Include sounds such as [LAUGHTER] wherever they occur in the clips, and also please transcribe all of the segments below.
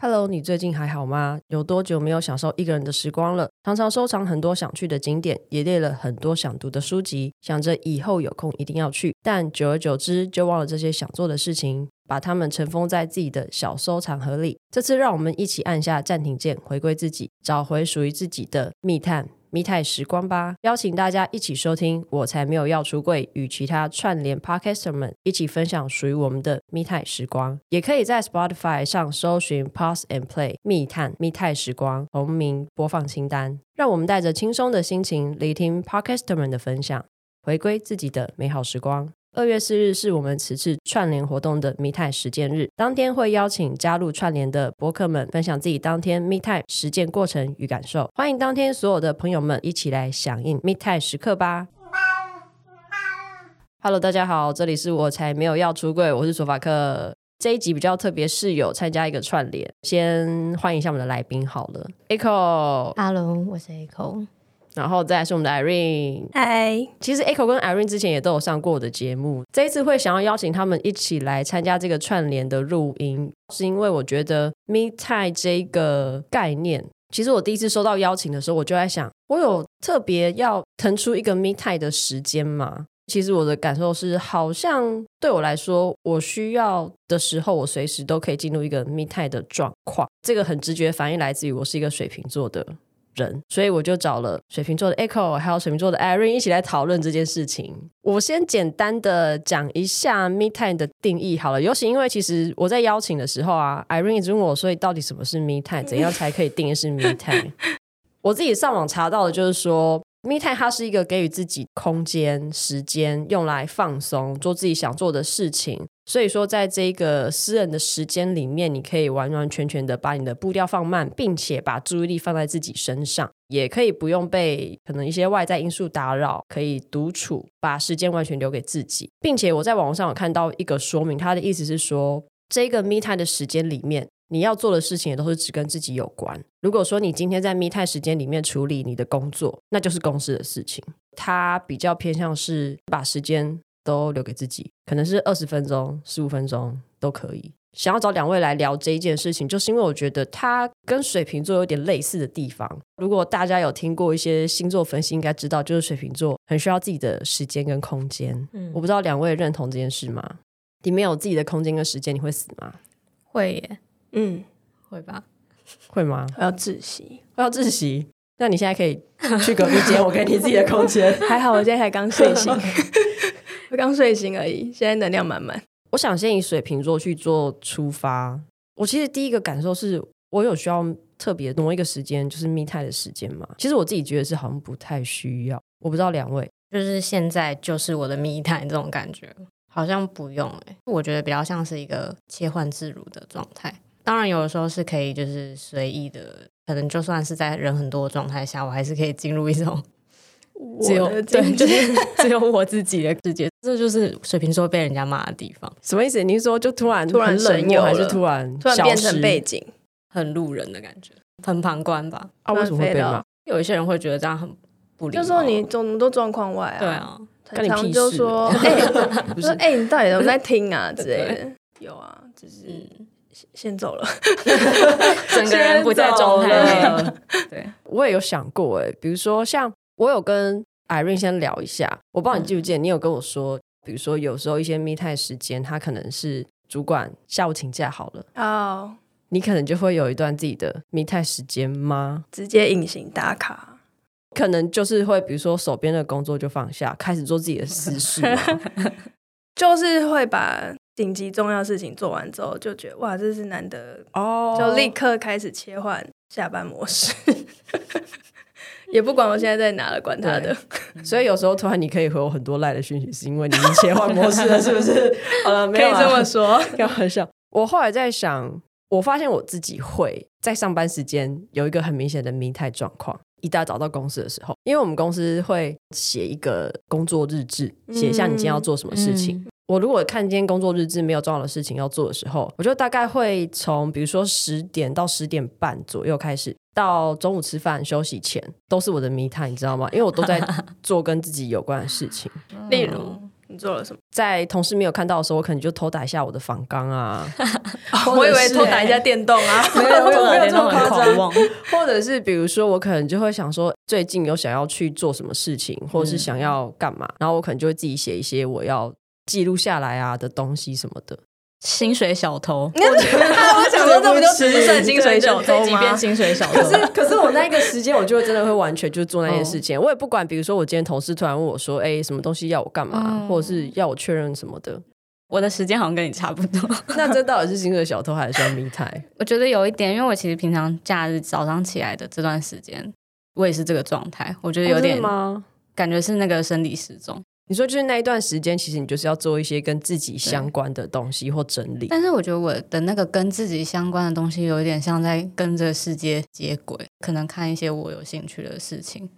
Hello，你最近还好吗？有多久没有享受一个人的时光了？常常收藏很多想去的景点，也列了很多想读的书籍，想着以后有空一定要去。但久而久之，就忘了这些想做的事情，把它们尘封在自己的小收藏盒里。这次，让我们一起按下暂停键，回归自己，找回属于自己的密探。密探时光吧，邀请大家一起收听。我才没有要出柜，与其他串联 Podcaster 们一起分享属于我们的密探时光。也可以在 Spotify 上搜寻 Pause and Play 密探密探时光同名播放清单，让我们带着轻松的心情聆听 Podcaster 们的分享，回归自己的美好时光。二月四日是我们此次串联活动的 Me Time 实践日，当天会邀请加入串联的播客们分享自己当天 Me Time 实践过程与感受。欢迎当天所有的朋友们一起来响应 Me Time 时刻吧！Hello，大家好，这里是我才没有要出柜，我是索法克。这一集比较特别，是有参加一个串联，先欢迎一下我们的来宾好了，Echo，Hello，我是 Echo。然后再来是我们的 Irene，嗨，其实 Echo 跟 Irene 之前也都有上过我的节目，这一次会想要邀请他们一起来参加这个串联的录音，是因为我觉得 Me Time 这个概念，其实我第一次收到邀请的时候，我就在想，我有特别要腾出一个 Me Time 的时间吗？其实我的感受是，好像对我来说，我需要的时候，我随时都可以进入一个 Me Time 的状况。这个很直觉反应来自于我是一个水瓶座的。人，所以我就找了水瓶座的 Echo，还有水瓶座的 Irene 一起来讨论这件事情。我先简单的讲一下 Me Time 的定义好了，尤其因为其实我在邀请的时候啊，Irene 一直问我，所以到底什么是 Me Time，怎样才可以定义是 Me Time？[LAUGHS] 我自己上网查到的就是说。Me Time 它是一个给予自己空间、时间，用来放松、做自己想做的事情。所以说，在这个私人的时间里面，你可以完完全全的把你的步调放慢，并且把注意力放在自己身上，也可以不用被可能一些外在因素打扰，可以独处，把时间完全留给自己。并且我在网上有看到一个说明，他的意思是说，这个 Me Time 的时间里面。你要做的事情也都是只跟自己有关。如果说你今天在 Me Time 时间里面处理你的工作，那就是公司的事情。它比较偏向是把时间都留给自己，可能是二十分钟、十五分钟都可以。想要找两位来聊这一件事情，就是因为我觉得它跟水瓶座有点类似的地方。如果大家有听过一些星座分析，应该知道，就是水瓶座很需要自己的时间跟空间。嗯，我不知道两位认同这件事吗？你没有自己的空间跟时间，你会死吗？会耶。嗯，会吧？会吗？我要窒息，我要窒息。那你现在可以去隔壁间，[LAUGHS] 我给你自己的空间。还好，我现在才刚睡醒，[LAUGHS] 我刚睡醒而已，现在能量满满。我想先以水瓶座去做出发。我其实第一个感受是我有需要特别挪一个时间，就是密探的时间嘛。其实我自己觉得是好像不太需要。我不知道两位，就是现在就是我的 Me Time 这种感觉，好像不用哎、欸。我觉得比较像是一个切换自如的状态。当然，有的时候是可以，就是随意的，可能就算是在人很多的状态下，我还是可以进入一种只有对，就是只有我自己的世界。这就是水瓶座被人家骂的地方。什么意思？你是说就突然突然冷漠，还是突然突然变成背景，很路人的感觉，很旁观吧？啊，为什么会被骂？有一些人会觉得这样很不礼貌，就说你怎么都状况外啊？对啊，跟你屁事。[LAUGHS] 说哎，不是哎，你到底有在听啊？[LAUGHS] 之类的。有啊，就是。[LAUGHS] 先走了，整个人不在状态。对，我也有想过，哎，比如说像我有跟 Irene 先聊一下，我不知道你记不记得，你有跟我说，比如说有时候一些 Me Time 时间，他可能是主管下午请假好了，哦，你可能就会有一段自己的 Me Time 时间吗？直接隐形打卡，可能就是会，比如说手边的工作就放下，开始做自己的私事，[LAUGHS] [LAUGHS] 就是会把。紧急重要事情做完之后，就觉得哇，这是难得哦，oh. 就立刻开始切换下班模式，[LAUGHS] 也不管我现在在哪了，管他的。[LAUGHS] 所以有时候突然你可以回我很多赖的讯息，是因为你已经切换模式了，是不是？好了，没有可以这么说，[LAUGHS] 开玩笑。我后来在想，我发现我自己会在上班时间有一个很明显的 Me Time 状况。一大早到公司的时候，因为我们公司会写一个工作日志，写一下你今天要做什么事情。嗯嗯我如果看今天工作日志没有重要的事情要做的时候，我就大概会从比如说十点到十点半左右开始，到中午吃饭休息前，都是我的 Me Time，你知道吗？因为我都在 [LAUGHS] 做跟自己有关的事情。例如，你做了什么？在同事没有看到的时候，我可能就偷打一下我的仿钢啊。[LAUGHS] 我以为偷打一下电动啊，[LAUGHS] 没有没有没有这么夸张。或者是比如说，我可能就会想说，最近有想要去做什么事情，或者是想要干嘛，然后我可能就会自己写一些我要记录下来啊的东西什么的。薪水小偷，[LAUGHS] 我想说这不就只是算薪水小偷吗？薪水小偷。可是可是我那一个时间，我就真的会完全就做那件事情。我也不管，比如说我今天同事突然问我说：“哎，什么东西要我干嘛？”或者是要我确认什么的。我的时间好像跟你差不多。[LAUGHS] 那这到底是薪水小偷还是叫 me time？我觉得有一点，因为我其实平常假日早上起来的这段时间，我也是这个状态。我觉得有点吗？感觉是那个生理时钟。你说就是那一段时间，其实你就是要做一些跟自己相关的东西或整理。但是我觉得我的那个跟自己相关的东西，有一点像在跟这个世界接轨，可能看一些我有兴趣的事情，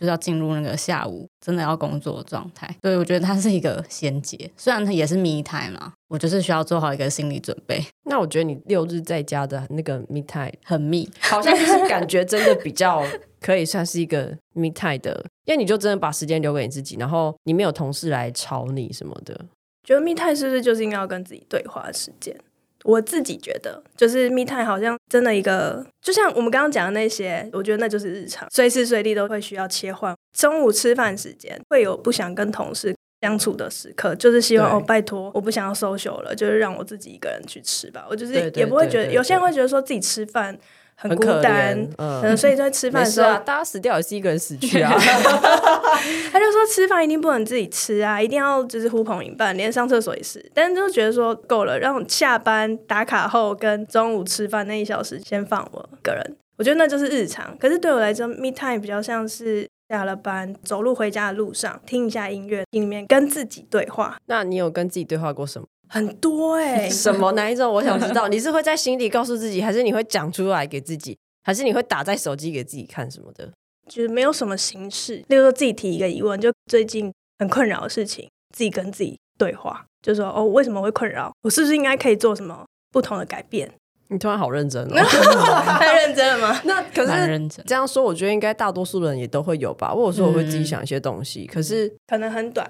就是要进入那个下午真的要工作的状态。所以我觉得它是一个衔接，虽然它也是 me time 嘛，我就是需要做好一个心理准备。那我觉得你六日在家的那个 me time 很密，好像就是感觉真的比较。可以算是一个 me time 的，因为你就真的把时间留给你自己，然后你没有同事来吵你什么的。觉得 me time 是不是就是应该要跟自己对话的时间？我自己觉得，就是 me time 好像真的一个，就像我们刚刚讲的那些，我觉得那就是日常，随时随地都会需要切换。中午吃饭时间会有不想跟同事相处的时刻，就是希望哦，拜托，我不想要 social 了，就是让我自己一个人去吃吧。我就是也不会觉得，有些人会觉得说自己吃饭。很孤单，嗯，所以在吃饭的时候，大家死掉也是一个人死去啊。[LAUGHS] [LAUGHS] 他就说吃饭一定不能自己吃啊，一定要就是呼朋引伴，连上厕所也是。但是就觉得说够了，让下班打卡后跟中午吃饭那一小时先放我个人，我觉得那就是日常。可是对我来说，me time 比较像是下了班走路回家的路上，听一下音乐，里面跟自己对话。那你有跟自己对话过什么？很多哎、欸，[LAUGHS] 什么哪一种？我想知道，你是会在心里告诉自己，还是你会讲出来给自己，还是你会打在手机给自己看什么的？就是没有什么形式，例如说自己提一个疑问，就最近很困扰的事情，自己跟自己对话，就说哦，为什么会困扰？我是不是应该可以做什么不同的改变？你突然好认真哦，太 [LAUGHS] [LAUGHS] 认真了吗？那可是这样说，我觉得应该大多数人也都会有吧。或者说我会自己想一些东西，嗯、可是可能很短。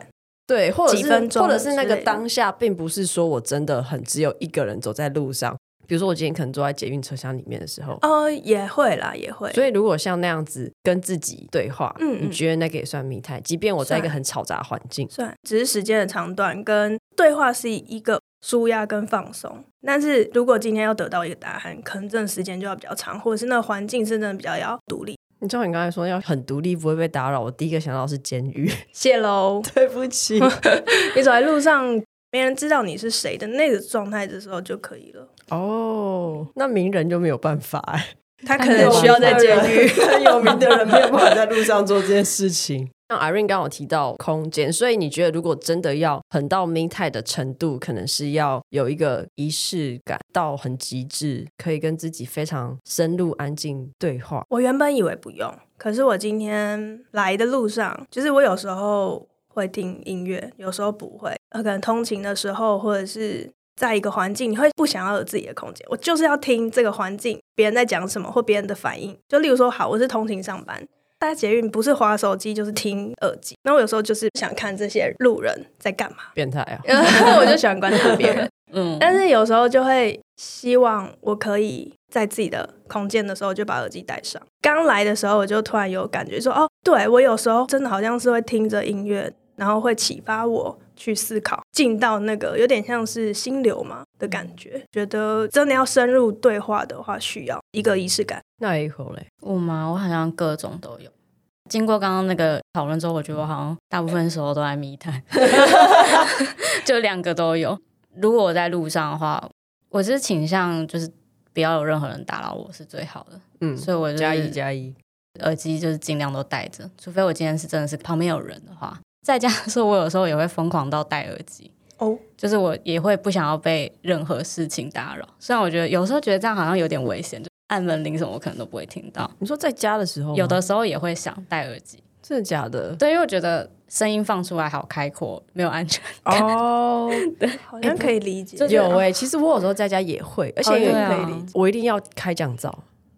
对，或者是或者是那个当下，并不是说我真的很只有一个人走在路上。比如说，我今天可能坐在捷运车厢里面的时候，哦，也会啦，也会。所以，如果像那样子跟自己对话，嗯，嗯，你觉得那个也算密态即便我在一个很嘈杂环境，算，只是时间的长短跟对话是一个舒压跟放松。但是如果今天要得到一个答案，可能这时间就要比较长，或者是那个环境是真的比较要独立。你知道你刚才说要很独立，不会被打扰。我第一个想到是监狱。[LAUGHS] 谢喽，对不起。[LAUGHS] 你走在路上，没人知道你是谁的那个状态的时候就可以了。哦，那名人就没有办法哎，他可能需要在监狱。[LAUGHS] 很有名的人没有办法在路上做这件事情。像 Irene 刚刚有提到空间，所以你觉得如果真的要很到 me time 的程度，可能是要有一个仪式感到很极致，可以跟自己非常深入安静对话。我原本以为不用，可是我今天来的路上，就是我有时候会听音乐，有时候不会。可能通勤的时候，或者是在一个环境，你会不想要有自己的空间，我就是要听这个环境，别人在讲什么或别人的反应。就例如说，好，我是通勤上班。搭捷运不是滑手机就是听耳机，那我有时候就是想看这些路人在干嘛，变态啊！[LAUGHS] 我就喜欢观察别人，[LAUGHS] 嗯，但是有时候就会希望我可以在自己的空间的时候就把耳机戴上。刚来的时候我就突然有感觉说，哦，对，我有时候真的好像是会听着音乐，然后会启发我去思考，进到那个有点像是心流嘛的感觉。觉得真的要深入对话的话，需要一个仪式感。那以后嘞？我吗？我好像各种都有。经过刚刚那个讨论之后，我觉得我好像大部分时候都在密探 [LAUGHS] 就两个都有。如果我在路上的话，我是倾向就是不要有任何人打扰我是最好的。嗯，所以我就加一加一，耳机就是尽量都戴着，除非我今天是真的是旁边有人的话。在家的时候，我有时候也会疯狂到戴耳机哦，就是我也会不想要被任何事情打扰。虽然我觉得有时候觉得这样好像有点危险。就按门铃什么，我可能都不会听到。你说在家的时候，有的时候也会想戴耳机，真的假的？对，因为我觉得声音放出来好开阔，没有安全感。哦，[LAUGHS] 对，好像可以理解。有哎、欸，其实我有时候在家也会，而且也可以理解。我一定要开降噪，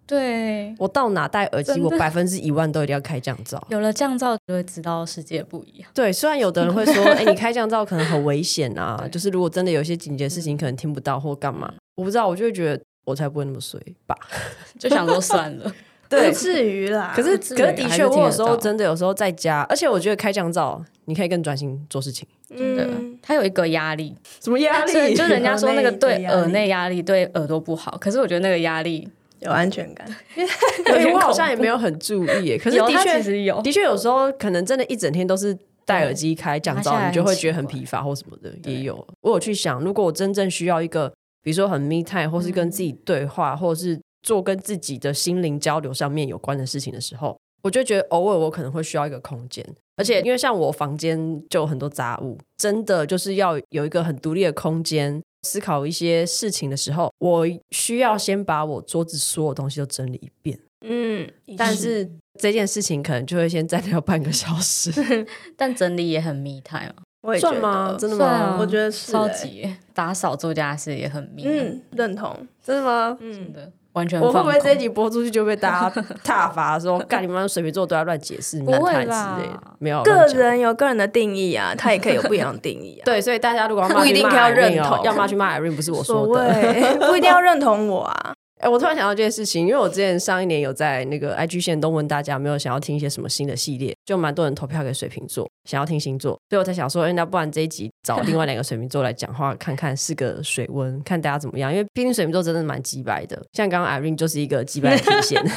对，我到哪戴耳机，我百分之一万都一定要开降噪。有了降噪就会知道世界不一样。对，虽然有的人会说，[LAUGHS] 哎、欸，你开降噪可能很危险啊，就是如果真的有一些紧急的事情，可能听不到或干嘛，我不知道，我就会觉得我才不会那么衰吧，[LAUGHS] 就想说算了。[LAUGHS] 对，不至于啦。可是，可是的确，我有时候真的有时候在家，而且我觉得开降噪，你可以更专心做事情。真的嗯，它有一个压力，什么压力就人家说那个对耳内压力对耳朵不好，可是我觉得那个压力有安全感。[LAUGHS] [LAUGHS] 对，点我好像也没有很注意耶。[LAUGHS] 可是的确实有的确有时候可能真的，一整天都是戴耳机开降噪，拿下来你就会觉得很疲乏或什么的。也有，我有去想，如果我真正需要一个，比如说很 me time，或是跟自己对话，或者是做跟自己的心灵交流上面有关的事情的时候，我就觉得偶尔我可能会需要一个空间。而且因为像我房间就有很多杂物，真的就是要有一个很独立的空间。思考一些事情的时候，我需要先把我桌子所有东西都整理一遍。嗯，但是这件事情可能就会先占掉半个小时，[LAUGHS] 但整理也很 me time 啊，我也觉算吗？真的算吗？啊我觉得是欸超级打扫做家事也很 me，嗯，认同。真的吗？嗯真，的完全我会放。不会这一集播出去就被大家 [LAUGHS] 挞伐说，干你们水瓶座都要乱解释、不会啦类的？没有，个乱讲人有个人的定义啊，他也可以有不一样的定义啊。[LAUGHS] 对，所以大家如果要骂不一定要认同要骂去骂 Irene，不是我说的。谓，[LAUGHS] 不一定要认同我啊。哎、我突然想到这件事情，因为我之前上一年有在那个 IG 线都问大家有没有想要听一些什么新的系列，就蛮多人投票给水瓶座，想要听星座，所以我才想说，哎、那不然这一集找另外两个水瓶座来讲话，看看是个水温，看大家怎么样。因为毕竟水瓶座真的蛮鸡掰的，像刚刚 Irene 就是一个鸡掰的体现。[LAUGHS]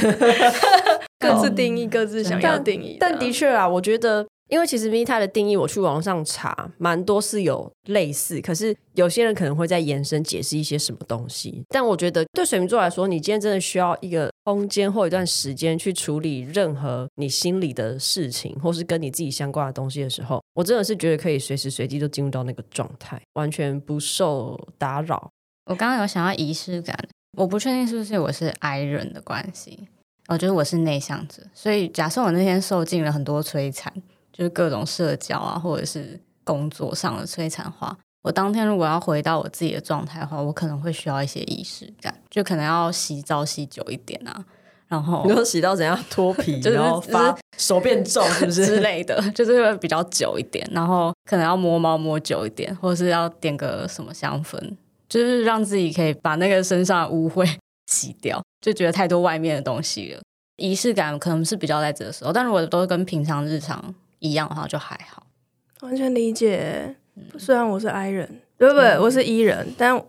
[LAUGHS] 各自定义，各自想要定义。但的确啊，我觉得，因为其实 Meta 的定义，我去网上查，蛮多是有类似，可是有些人可能会在延伸解释一些什么东西。但我觉得，对水瓶座来说，你今天真的需要一个空间或一段时间去处理任何你心里的事情，或是跟你自己相关的东西的时候，我真的是觉得可以随时随地都进入到那个状态，完全不受打扰。我刚刚有想要仪式感，我不确定是不是我是 I 人的关系，我觉得我是内向者，所以假设我那天受尽了很多摧残，就是各种社交啊，或者是工作上的摧残化，我当天如果要回到我自己的状态的话，我可能会需要一些仪式感，就可能要洗澡洗久一点啊，然后你说洗到怎样脱皮，[LAUGHS] 就是然后发手变皱，是不是之类的，就是会比较久一点，然后可能要摸猫摸久一点，或者是要点个什么香氛，就是让自己可以把那个身上的污秽 [LAUGHS] 洗掉，就觉得太多外面的东西了。仪式感可能是比较在这个时候，但如果都是跟平常日常一样的话，就还好。完全理解。虽然我是 I 人，对不对？我是 E 人，但我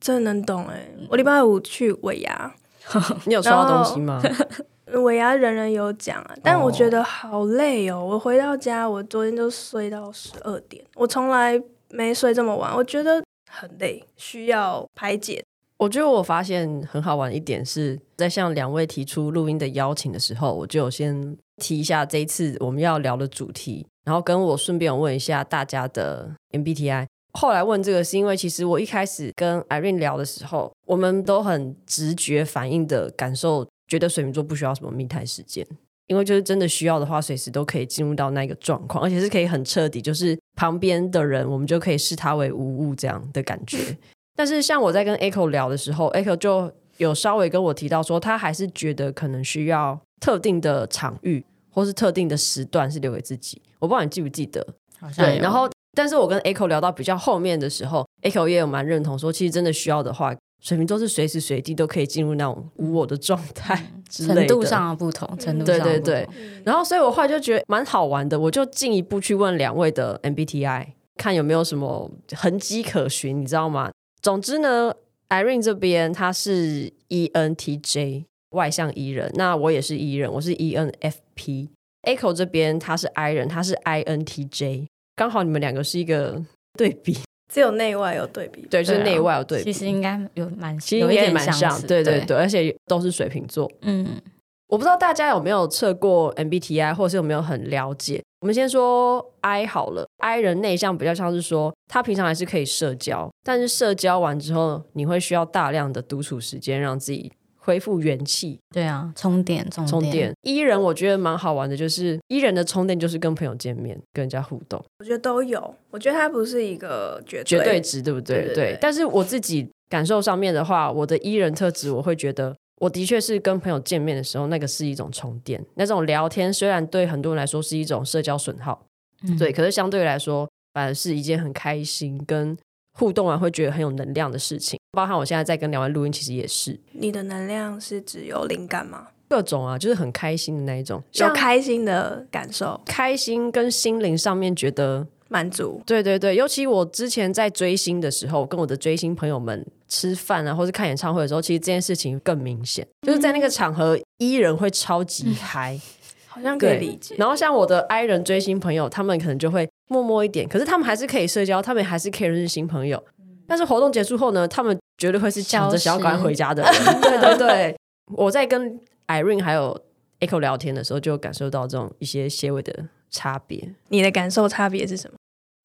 真的能懂哎。我礼拜五去尾牙，[LAUGHS] 你有收到东西吗？[LAUGHS] 尾牙人人有奖啊，但我觉得好累哦。我回到家，我昨天就睡到十二点，我从来没睡这么晚，我觉得很累，需要排解。我觉得我发现很好玩一点是在向两位提出录音的邀请的时候，我就先提一下这一次我们要聊的主题，然后跟我顺便问一下大家的 MBTI。后来问这个是因为其实我一开始跟 Irene 聊的时候，我们都很直觉反应的感受，觉得水瓶座不需要什么 me time 时间，因为就是真的需要的话，随时都可以进入到那个状况，而且是可以很彻底，就是旁边的人我们就可以视他为无物这样的感觉。但是像我在跟 Echo 聊的时候，Echo 就有稍微跟我提到说，他还是觉得可能需要特定的场域或是特定的时段是留给自己。我不知道你记不记得？好像对，然后但是我跟 Echo 聊到比较后面的时候，Echo 也有蛮认同说，其实真的需要的话，水瓶座是随时随地都可以进入那种无我的状态之类的，程度上的不同，程度上的不同对对对。然后所以我后来就觉得蛮好玩的，我就进一步去问两位的 MBTI，看有没有什么痕迹可循，你知道吗？总之呢，Irene 这边他是 ENTJ 外向 E 人，那我也是 E 人，我是 ENFP。Echo 这边他是 I 人，他是 INTJ，刚好你们两个是一个对比，只有内外有对比，对，就是内外有对比。其实应该有蛮，其实应该也蛮像，像对对对，而且都是水瓶座。嗯，我不知道大家有没有测过 MBTI，或者是有没有很了解。我们先说 I 好了，I 人内向比较像是说，他平常还是可以社交，但是社交完之后，你会需要大量的独处时间，让自己恢复元气。对啊，充电充电。充电。E 人我觉得蛮好玩的，就是 E 人的充电就是跟朋友见面，跟人家互动。我觉得都有，我觉得它不是一个绝对绝对值，对不对？对对对对。但是我自己感受上面的话，我的 E 人特质，我会觉得我的确是跟朋友见面的时候，那个是一种充电。那种聊天虽然对很多人来说是一种社交损耗，嗯、对，可是相对来说反而是一件很开心跟互动完会觉得很有能量的事情。包含我现在在跟两位录音，其实也是。你的能量是只有灵感吗？各种啊，就是很开心的那一种，有开心的感受，开心跟心灵上面觉得满足。对对对，尤其我之前在追星的时候，跟我的追星朋友们吃饭啊，或是看演唱会的时候，其实这件事情更明显，就是在那个场合，E 人会超级嗨，嗯，好像可以理解。然后像我的 I 人追星朋友，他们可能就会默默一点，可是他们还是可以社交，他们还是可以认识新朋友。但是活动结束后呢，他们绝对会是抢着想要赶快回家的人。对对对，我在跟 Irene 还有 Echo 聊天的时候，就感受到这种一些些微的差别。你的感受差别是什么？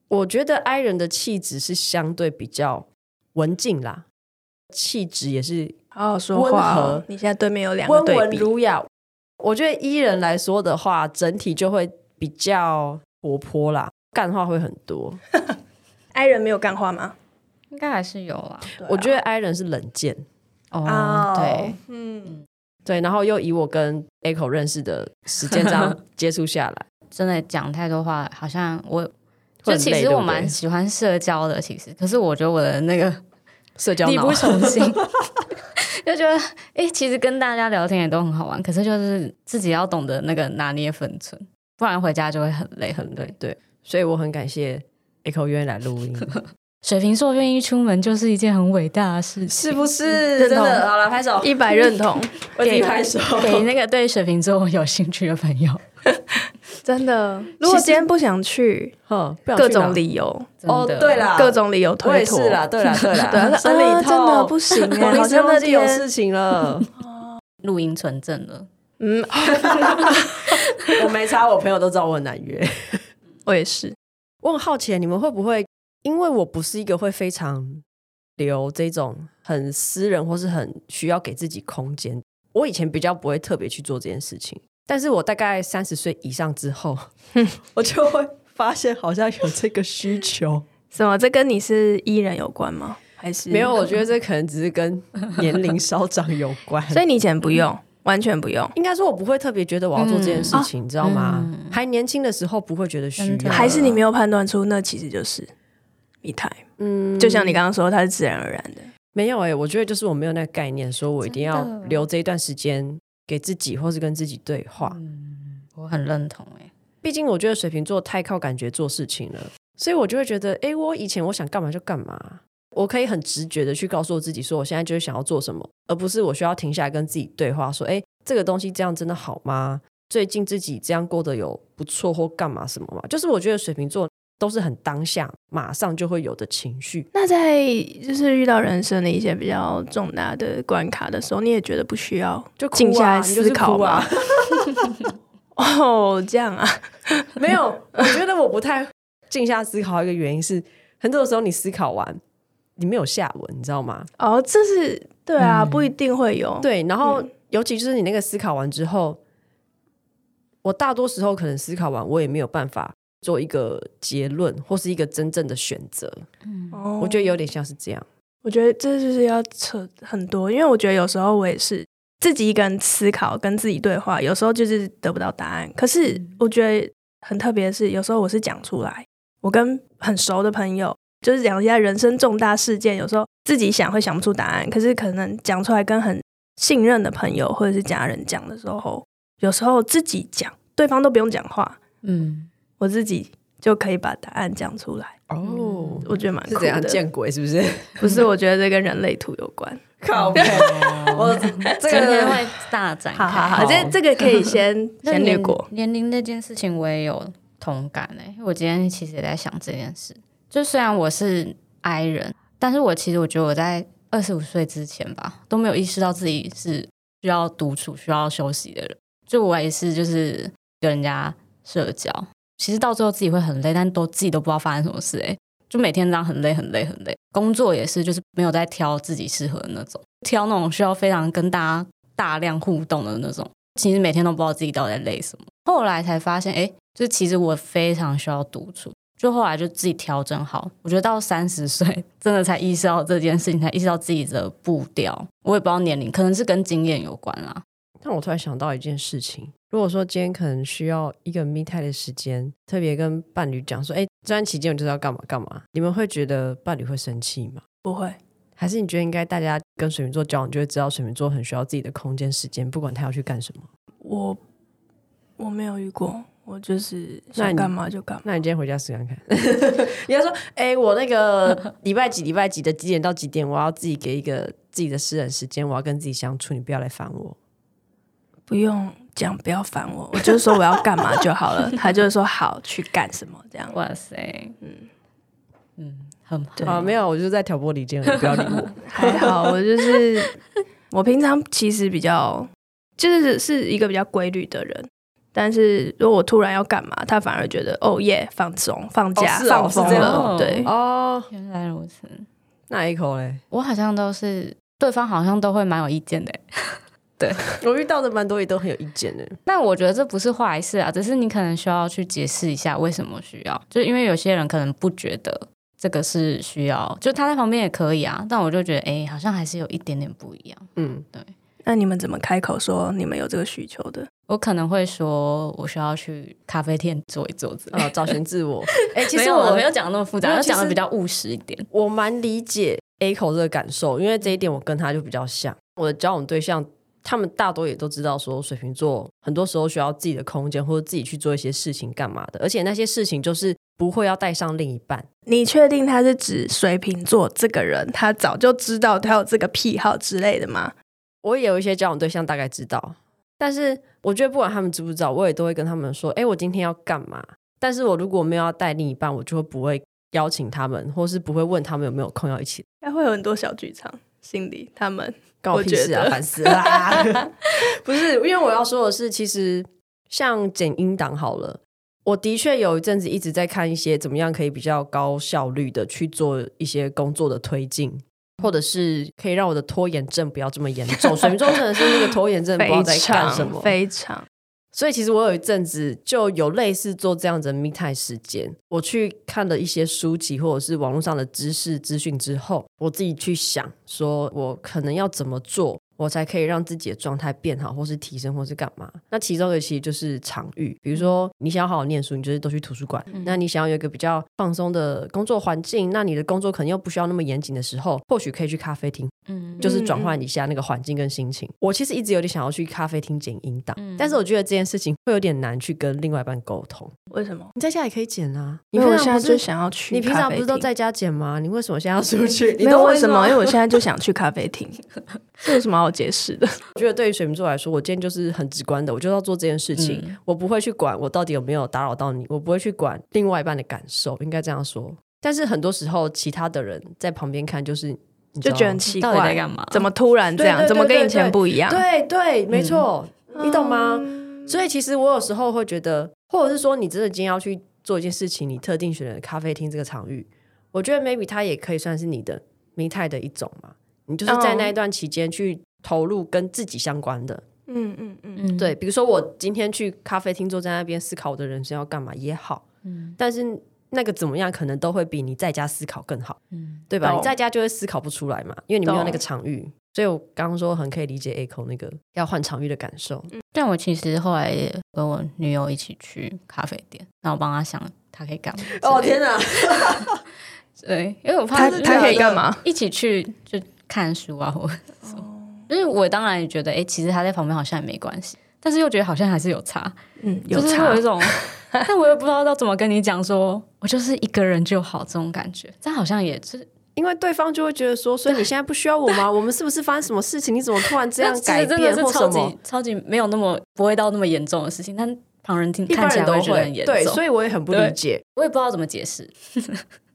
我觉得 I 人的气质是相对比较文静啦，气质也是好好说话、哦。你现在对面有两个对比，温文儒雅。我觉得 E 人来说的话，整体就会比较活泼啦，干话会很多。[LAUGHS] I 人没有干话吗？应该还是有啊。我觉得 I 人是冷剑。哦，对，嗯。对，然后又以我跟 Echo 认识的时间这样 [LAUGHS] 接触下来，真的讲太多话，好像我就其实我蛮喜欢社交的，其实，可是我觉得我的那个社交力不从心，[LAUGHS] 就觉得哎，其实跟大家聊天也都很好玩，可是就是自己要懂得那个拿捏分寸，不然回家就会很累很累。对，所以我很感谢 Echo 愿意来录音。[LAUGHS] 水瓶座愿意出门就是一件很伟大的事情，是不是？真的，好了，拍手，一百认同，[LAUGHS] 给拍手，给那个对水瓶座有兴趣的朋友。[LAUGHS] 真的，如果今天不想去，各种理由。哦，对啦，各种理由推脱。啦，对啦，对啦，[LAUGHS] 对，生理真的不行哎，好像那就有事情了，录音存证了，嗯，我没差，我朋友都知道我很难约，我也是，我很好奇你们会不会？因为我不是一个会非常留这种很私人或是很需要给自己空间，我以前比较不会特别去做这件事情。但是我大概三十岁以上之后，[LAUGHS] 我就会发现好像有这个需求。[LAUGHS] 什么？这跟你是艺人有关吗？还是没有？我觉得这可能只是跟年龄稍长有关。[LAUGHS] 所以你以前不用，完全不用。应该说，我不会特别觉得我要做这件事情，嗯、你知道吗？嗯、还年轻的时候不会觉得需要，还是你没有判断出那其实就是。Me time，嗯，就像你刚刚说，它是自然而然的。没有哎、欸，我觉得就是我没有那个概念，说我一定要留这一段时间给自己，或是跟自己对话。嗯，我很认同哎、欸，毕竟我觉得水瓶座太靠感觉做事情了，所以我就会觉得，哎、欸，我以前我想干嘛就干嘛，我可以很直觉的去告诉我自己，说我现在就是想要做什么，而不是我需要停下来跟自己对话，说，哎、欸，这个东西这样真的好吗？最近自己这样过得有不错或干嘛什么吗？就是我觉得水瓶座。都是很当下，马上就会有的情绪。那在就是遇到人生的一些比较重大的关卡的时候，你也觉得不需要就静下来思考吗？[LAUGHS] 哦，这样啊？[LAUGHS] 没有，我觉得我不太静下思考。一个原因是，很多的时候你思考完，你没有下文，你知道吗？哦，这是对啊，嗯、不一定会有。对，然后、嗯、尤其就是你那个思考完之后，我大多时候可能思考完，我也没有办法。做一个结论或是一个真正的选择，嗯，我觉得有点像是这样。我觉得这就是要扯很多，因为我觉得有时候我也是自己一个人思考，跟自己对话，有时候就是得不到答案。可是我觉得很特别的是，有时候我是讲出来，我跟很熟的朋友就是讲一下人生重大事件，有时候自己想会想不出答案，可是可能讲出来跟很信任的朋友或者是家人讲的时候，有时候自己讲，对方都不用讲话，嗯。我自己就可以把答案讲出来哦，我觉得蛮酷的。是怎样见鬼？是不是？不是，我觉得这跟人类图有关。[LAUGHS] 靠北，[LAUGHS] 我这个今天会大展开。好好好，这这个可以先先略过。年龄那件事情我也有同感诶，因为我今天其实也在想这件事。就虽然我是 I 人，但是我其实我觉得我在二十五岁之前吧，都没有意识到自己是需要独处、需要休息的人。就我也是，就是跟人家社交。其实到最后自己会很累，但都自己都不知道发生什么事哎，就每天这样很累很累很累。工作也是，就是没有在挑自己适合的那种，挑那种需要非常跟大家大量互动的那种。其实每天都不知道自己到底在累什么。后来才发现，哎，就其实我非常需要独处，就后来就自己调整好。我觉得到三十岁，[LAUGHS] 真的才意识到这件事情，才意识到自己的步调。我也不知道年龄，可能是跟经验有关啦。但我突然想到一件事情，如果说今天可能需要一个 me time 的时间，特别跟伴侣讲说，哎，这段期间我就是要干嘛干嘛，你们会觉得伴侣会生气吗？不会，还是你觉得应该大家跟水瓶座交往，就会知道水瓶座很需要自己的空间时间，不管他要去干什么？我我没有遇过，我就是想干嘛就干嘛。那你今天回家试看看。[LAUGHS] 你要说，哎，我那个 [LAUGHS] 礼拜几礼拜几的几点到几点，我要自己给一个自己的私人时间，我要跟自己相处，你不要来烦我。不用讲，不要烦我，我就是说我要干嘛就好了。[LAUGHS] 他就是说好去干什么这样。哇塞，嗯嗯，很好。啊，没有，我就是在挑拨离间，你不要理我。[LAUGHS] 还好，我就是 [LAUGHS] 我平常其实比较就是是一个比较规律的人，但是如果我突然要干嘛，他反而觉得哦耶，放松、放假、放松了。对哦，原来如此。那一口嘞？我好像都是对方好像都会蛮有意见的。对，[LAUGHS] 我遇到的蛮多也都很有意见的。但我觉得这不是坏事啊，只是你可能需要去解释一下为什么需要。就因为有些人可能不觉得这个是需要，就他在旁边也可以啊。但我就觉得，哎，好像还是有一点点不一样。嗯，对。那你们怎么开口说你们有这个需求的？我可能会说，我需要去咖啡店坐一坐，呃，找寻自我。[LAUGHS] 哎，其实我没有讲的那么复杂，我讲的比较务实一点。我蛮理解 A 口这个感受，因为这一点我跟他就比较像。我的交往对象。他们大多也都知道，说水瓶座很多时候需要自己的空间，或者自己去做一些事情干嘛的，而且那些事情就是不会要带上另一半。你确定他是指水瓶座这个人？他早就知道他有这个癖好之类的吗？我也有一些交往对象大概知道，但是我觉得不管他们知不知道，我也都会跟他们说：“哎，我今天要干嘛？”但是我如果没有要带另一半，我就会不会邀请他们，或是不会问他们有没有空要一起。还会有很多小剧场，心里他们。关我屁事啊！烦死了！[LAUGHS] 不是，因为我要说的是，其实像剪音档好了，我的确有一阵子一直在看一些怎么样可以比较高效率的去做一些工作的推进，或者是可以让我的拖延症不要这么严重。水瓶座真的是那个拖延症，不知道在干什么，[LAUGHS] 非常。所以其实我有一阵子就有类似做这样子的 me time 时间，我去看了一些书籍或者是网络上的知识资讯之后，我自己去想说，我可能要怎么做。我才可以让自己的状态变好，或是提升，或是干嘛？那其中的其实就是场域，比如说你想要好好念书，你就是都去图书馆；嗯、那你想要有一个比较放松的工作环境，那你的工作可能又不需要那么严谨的时候，或许可以去咖啡厅，嗯，就是转换一下那个环境跟心情。嗯、我其实一直有点想要去咖啡厅剪音档，嗯、但是我觉得这件事情会有点难去跟另外一半沟通。为什么？你在家也可以剪啊，因为我现在就想要去。你平常不是都在家剪吗？你为什么现在要出去？[LAUGHS] 没有为什么？因为我现在就想去咖啡厅，[LAUGHS] 这有什么好解释的？我觉得对于水瓶座来说，我今天就是很直观的，我就要做这件事情，嗯、我不会去管我到底有没有打扰到你，我不会去管另外一半的感受，应该这样说。但是很多时候，其他的人在旁边看，就是就觉得很奇怪，在干嘛？怎么突然这样？怎么跟以前不一样？对对，没错，嗯、你懂吗？嗯、所以其实我有时候会觉得，或者是说，你真的今天要去做一件事情，你特定选了咖啡厅这个场域，我觉得 maybe 它也可以算是你的迷态的一种嘛。你就是在那一段期间去。投入跟自己相关的，嗯嗯嗯。嗯，对，比如说我今天去咖啡厅坐在那边思考我的人生要干嘛也好，嗯，但是那个怎么样可能都会比你在家思考更好，嗯，对吧？你在家就会思考不出来嘛，因为你没有那个场域，所以我刚刚说很可以理解 A 口那个要换场域的感受。嗯，但我其实后来也跟我女友一起去咖啡店，那我帮她想她可以干嘛？[LAUGHS] 哦天哪，[LAUGHS] 对，因为我怕她可以干嘛？一起去就看书啊，或者因为我当然也觉得，哎，其实他在旁边好像也没关系，但是又觉得好像还是有差，嗯，有差，就是有一种，但我又不知道要怎么跟你讲说，我就是一个人就好这种感觉，但好像也是因为对方就会觉得说，所以你现在不需要我吗？我们是不是发生什么事情？你怎么突然这样改变？或什么？超级没有那么不会到那么严重的事情，但旁人听看起来都会很严重，对，所以我也很不理解，我也不知道怎么解释。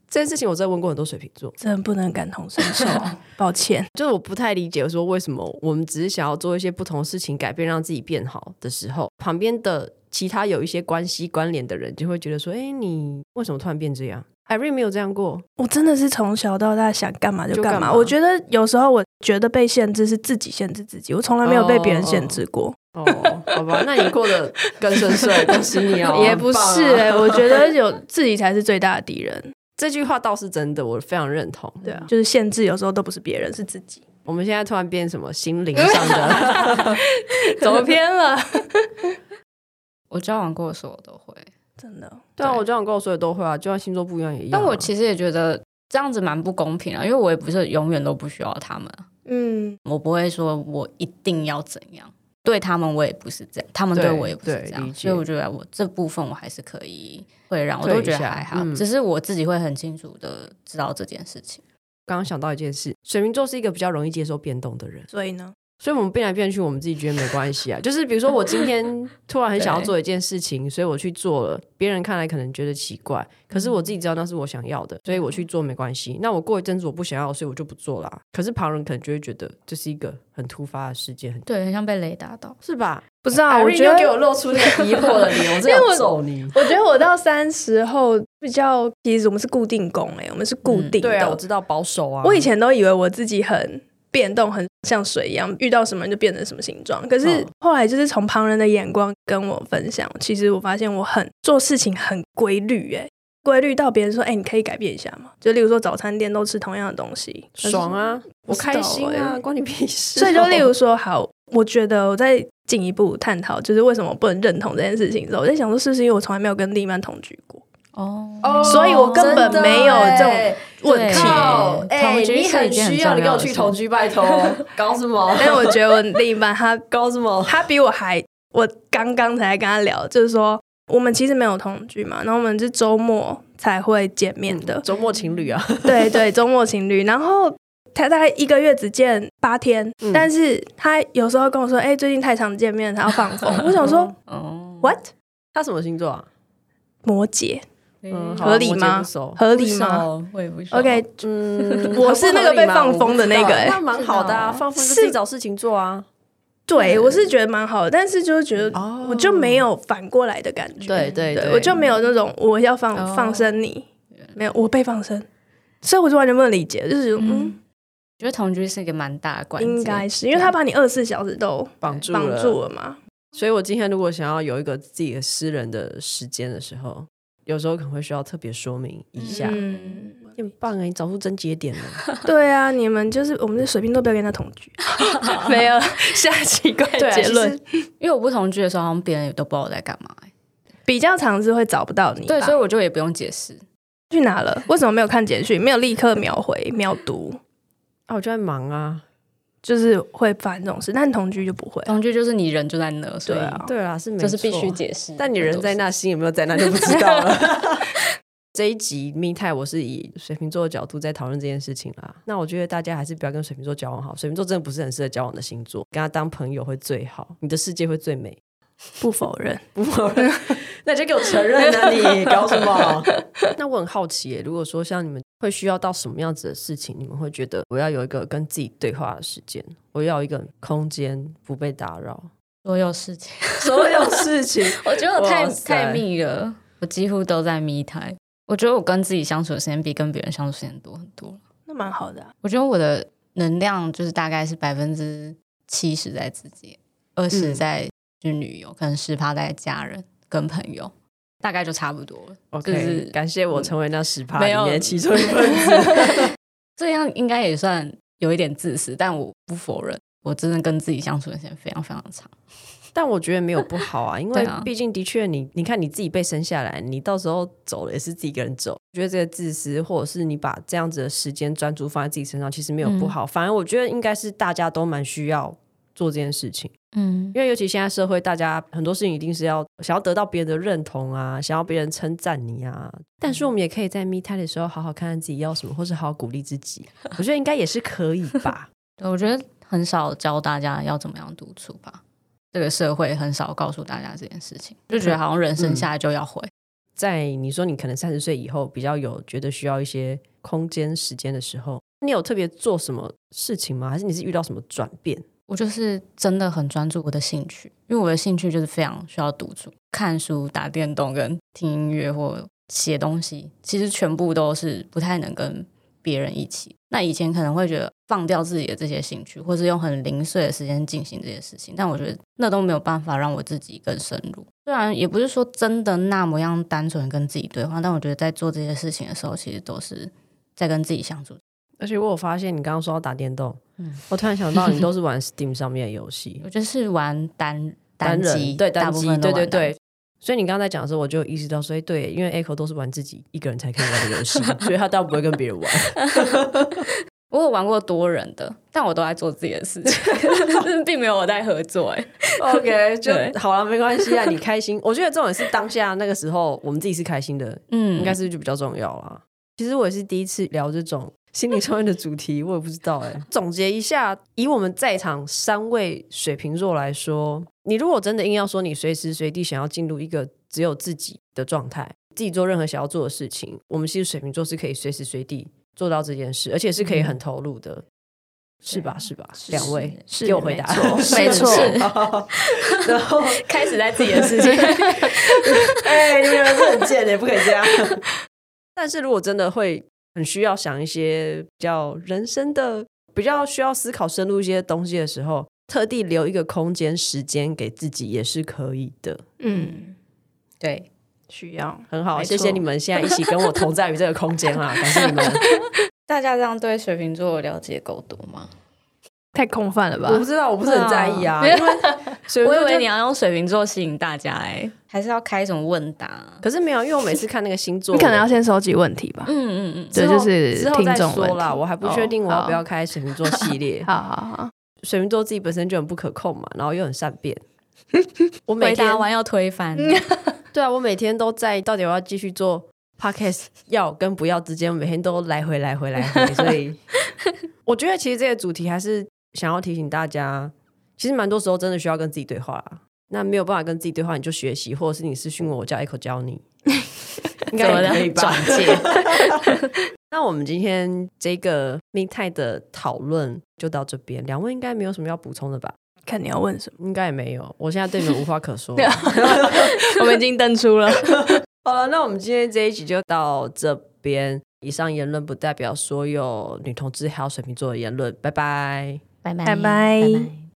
这件事情我真的问过很多水瓶座，真的不能感同身受，[LAUGHS] 抱歉。就是我不太理解，说为什么我们只是想要做一些不同的事情，改变让自己变好的时候，旁边的其他有一些关系关联的人就会觉得说：“哎，你为什么突然变这样？”Irene 没有这样过，我真的是从小到大想干嘛就干嘛。我觉得有时候我觉得被限制是自己限制自己，我从来没有被别人限制过。哦，好吧，那你过得更顺遂，恭喜你哦！[LAUGHS] 也不是哎、欸，我觉得有自己才是最大的敌人。这句话倒是真的，我非常认同。对啊，就是限制有时候都不是别人，是自己。我们现在突然变什么心灵上的，[LAUGHS] 怎么偏了？[LAUGHS] 我交往过的所有都会，真的。对啊，我交往过的时候都会啊，就算星座不一样也一样、啊。但我其实也觉得这样子蛮不公平啊，因为我也不是永远都不需要他们。嗯，我不会说我一定要怎样。对他们，我也不是这样；他们对我也不是这样，所以我觉得我这部分我还是可以会让，我都觉得还好。嗯、只是我自己会很清楚的知道这件事情。刚刚想到一件事，水瓶座是一个比较容易接受变动的人，所以呢。所以我们变来变去，我们自己觉得没关系啊。[LAUGHS] 就是比如说，我今天突然很想要做一件事情，所以我去做了。别人看来可能觉得奇怪，可是我自己知道那是我想要的，所以我去做没关系。那我过一阵子我不想要，所以我就不做啦。可是旁人可能就会觉得这是一个很突发的事件，对，很像被雷打到，是吧？不知道，我觉得给我露出那个疑惑的脸，[LAUGHS] 我真的要揍你。我觉得我到三十后比较，其实我们是固定工哎，我们是固定的。对啊，我知道保守啊。我以前都以为我自己很。变动很像水一样，遇到什么就变成什么形状。可是后来就是从旁人的眼光跟我分享，其实我发现我很做事情很规律，哎，规律到别人说，哎，你可以改变一下吗？就例如说早餐店都吃同样的东西，爽啊，我开心啊，关你屁事。[LAUGHS] 所以就例如说，好，我觉得我在进一步探讨，就是为什么我不能认同这件事情的时候，我在想说，是不是因为我从来没有跟另一半同居过？哦，所以我根本没有这种问题。哎，你很需要你跟我去同居，拜托，[LAUGHS] 搞什么？但是我觉得我另一半他 [LAUGHS] 搞什么？他比我还，我刚刚才跟他聊，就是说我们其实没有同居嘛，然后我们是周末才会见面的，周末情侣啊。[LAUGHS] 对对，周末情侣。然后他大概一个月只见八天，但是他有时候跟我说，哎，最近太常见面，他要放风。我想说，哦，What？他什么星座啊？摩羯。嗯，合理吗？[LAUGHS] [LAUGHS] 合理吗？我也不 OK，嗯，我是那个被放风的那个，哎，那蛮好的啊，放风是自己找事情做啊。对，我是觉得蛮好的，但是就是觉得，我就没有反过来的感觉。对对对，我就没有那种我要放放生你，没有，我被放生，所以我就完全不能理解，就是嗯，觉得同居是一个蛮大的关系，应该是因为他把你二十四小时都绑住绑住了嘛。所以我今天如果想要有一个自己的私人的时间的时候。有时候可能会需要特别说明一下，嗯，很棒哎，你找出症结点了。[LAUGHS] 对啊，你们就是我们的水平都不要跟他同居，[LAUGHS] 没有。下奇怪结论。因为我不同居的时候，好像别人也都不知道我在干嘛，比较常是会找不到你，对，所以我就也不用解释。去哪了，为什么没有看简讯，没有立刻秒回？秒读？啊？我就在忙啊。就是会发生这种事，但同居就不会。同居就是你人就在那，所以啊，对啊，是没错，就是必须解释。但你人在那，心有没有在那就不知道了。[LAUGHS] 这一集 Me Time 我是以水瓶座的角度在讨论这件事情啦。那我觉得大家还是不要跟水瓶座交往好，水瓶座真的不是很适合交往的星座，跟他当朋友会最好，你的世界会最美。不否认，[LAUGHS] 不否认，那就给我承认啊！[LAUGHS] 你搞什么？[LAUGHS] 那我很好奇耶，如果说像你们会需要到什么样子的事情，你们会觉得我要有一个跟自己对话的时间，我要一个空间不被打扰，所有事情，[LAUGHS] 所有事情，我觉得我太太密了，我几乎都在 me time。我觉得我跟自己相处的时间比跟别人相处时间多很多，那蛮好的啊。我觉得我的能量就是大概是百分之七十在自己，二十在、嗯。去旅游，可能十趴在家人跟朋友，大概就差不多了。OK，就是感谢我成为那十趴里面其中一份子。[LAUGHS] 这样应该也算有一点自私，但我不否认，我真的跟自己相处的时间非常非常长。但我觉得没有不好啊，[LAUGHS] 因为毕竟的确你，你看你自己被生下来，你到时候走了也是自己一个人走。我觉得这个自私，或者是你把这样子的时间专注放在自己身上，其实没有不好。嗯、反而我觉得应该是大家都蛮需要做这件事情。嗯，因为尤其现在社会，大家很多事情一定是要想要得到别人的认同啊，想要别人称赞你啊。但是我们也可以在 me time 的时候，好好看看自己要什么，或是好好鼓励自己。我觉得应该也是可以吧。[LAUGHS] 对，我觉得很少教大家要怎么样独处吧。这个社会很少告诉大家这件事情，就觉得好像人生下来就要会。嗯，在你说你可能三十岁以后比较有觉得需要一些空间时间的时候，你有特别做什么事情吗？还是你是遇到什么转变？我就是真的很专注我的兴趣，因为我的兴趣就是非常需要独处，看书、打电动跟听音乐或写东西，其实全部都是不太能跟别人一起。那以前可能会觉得放掉自己的这些兴趣，或是用很零碎的时间进行这些事情，但我觉得那都没有办法让我自己更深入。虽然也不是说真的那么样单纯跟自己对话，但我觉得在做这些事情的时候，其实都是在跟自己相处。而且我有发现，你刚刚说要打电动，嗯，我突然想到，你都是玩 Steam 上面的游戏。[LAUGHS] 我就是玩单单机，对单机，对对对。所以你刚刚在讲的时候，我就意识到，所以对，因为 Echo 都是玩自己一个人才可以玩的游戏，[LAUGHS] 所以他倒不会跟别人玩。[LAUGHS] 我有玩过多人的，但我都在做自己的事情，并没有我在合作。哎，OK，就好了，没关系啊，你开心。我觉得这种是当下那个时候，我们自己是开心的，嗯，应该是就比较重要啦。其实我也是第一次聊这种。心理上面的主题我也不知道哎。[LAUGHS] 总结一下，以我们在场三位水瓶座来说，你如果真的硬要说你随时随地想要进入一个只有自己的状态，自己做任何想要做的事情，我们其实水瓶座是可以随时随地做到这件事，而且是可以很投入的，嗯、是吧？是吧？两位是给我回答，没错。[LAUGHS] 然后开始在自己的事情，[LAUGHS] 哎、欸，你们是很贱的，不可以这样。但是如果真的会。很需要想一些比较人生的、比较需要思考深入一些东西的时候，特地留一个空间、时间给自己也是可以的。嗯，对，需要很好，谢谢你们现在一起跟我同在于这个空间啊，[LAUGHS] 感谢你们。大家这样对水瓶座了解够多吗？太空泛了吧？我不知道，我不是很在意啊。因为 [LAUGHS] 我以为你要用水瓶座吸引大家，哎，还是要开什么问答？可是没有，因为我每次看那个星座，你可能要先收集问题吧。嗯嗯嗯，这就是之后再说啦。我还不确定我要不要开水瓶座系列。[LAUGHS] 好好好，水瓶座自己本身就很不可控嘛，然后又很善变。[LAUGHS] 我每天完要推翻。对啊，我每天都在到底我要继续做 podcast 要跟不要之间，我每天都来回来回来回，所以我觉得其实这个主题还是。想要提醒大家，其实蛮多时候真的需要跟自己对话。那没有办法跟自己对话，你就学习，或者是你私讯我，我叫 Echo 教你，[LAUGHS] 应该也可以吧？[LAUGHS] 那我们今天这个 Meet 的讨论就到这边，两位应该没有什么要补充的吧？看你要问什么，应该也没有。我现在对你们无话可说，[LAUGHS] 我们已经登出了。好了，那我们今天这一集就到这边。以上言论不代表所有女同志还有水瓶座的言论。拜拜。拜拜。拜拜。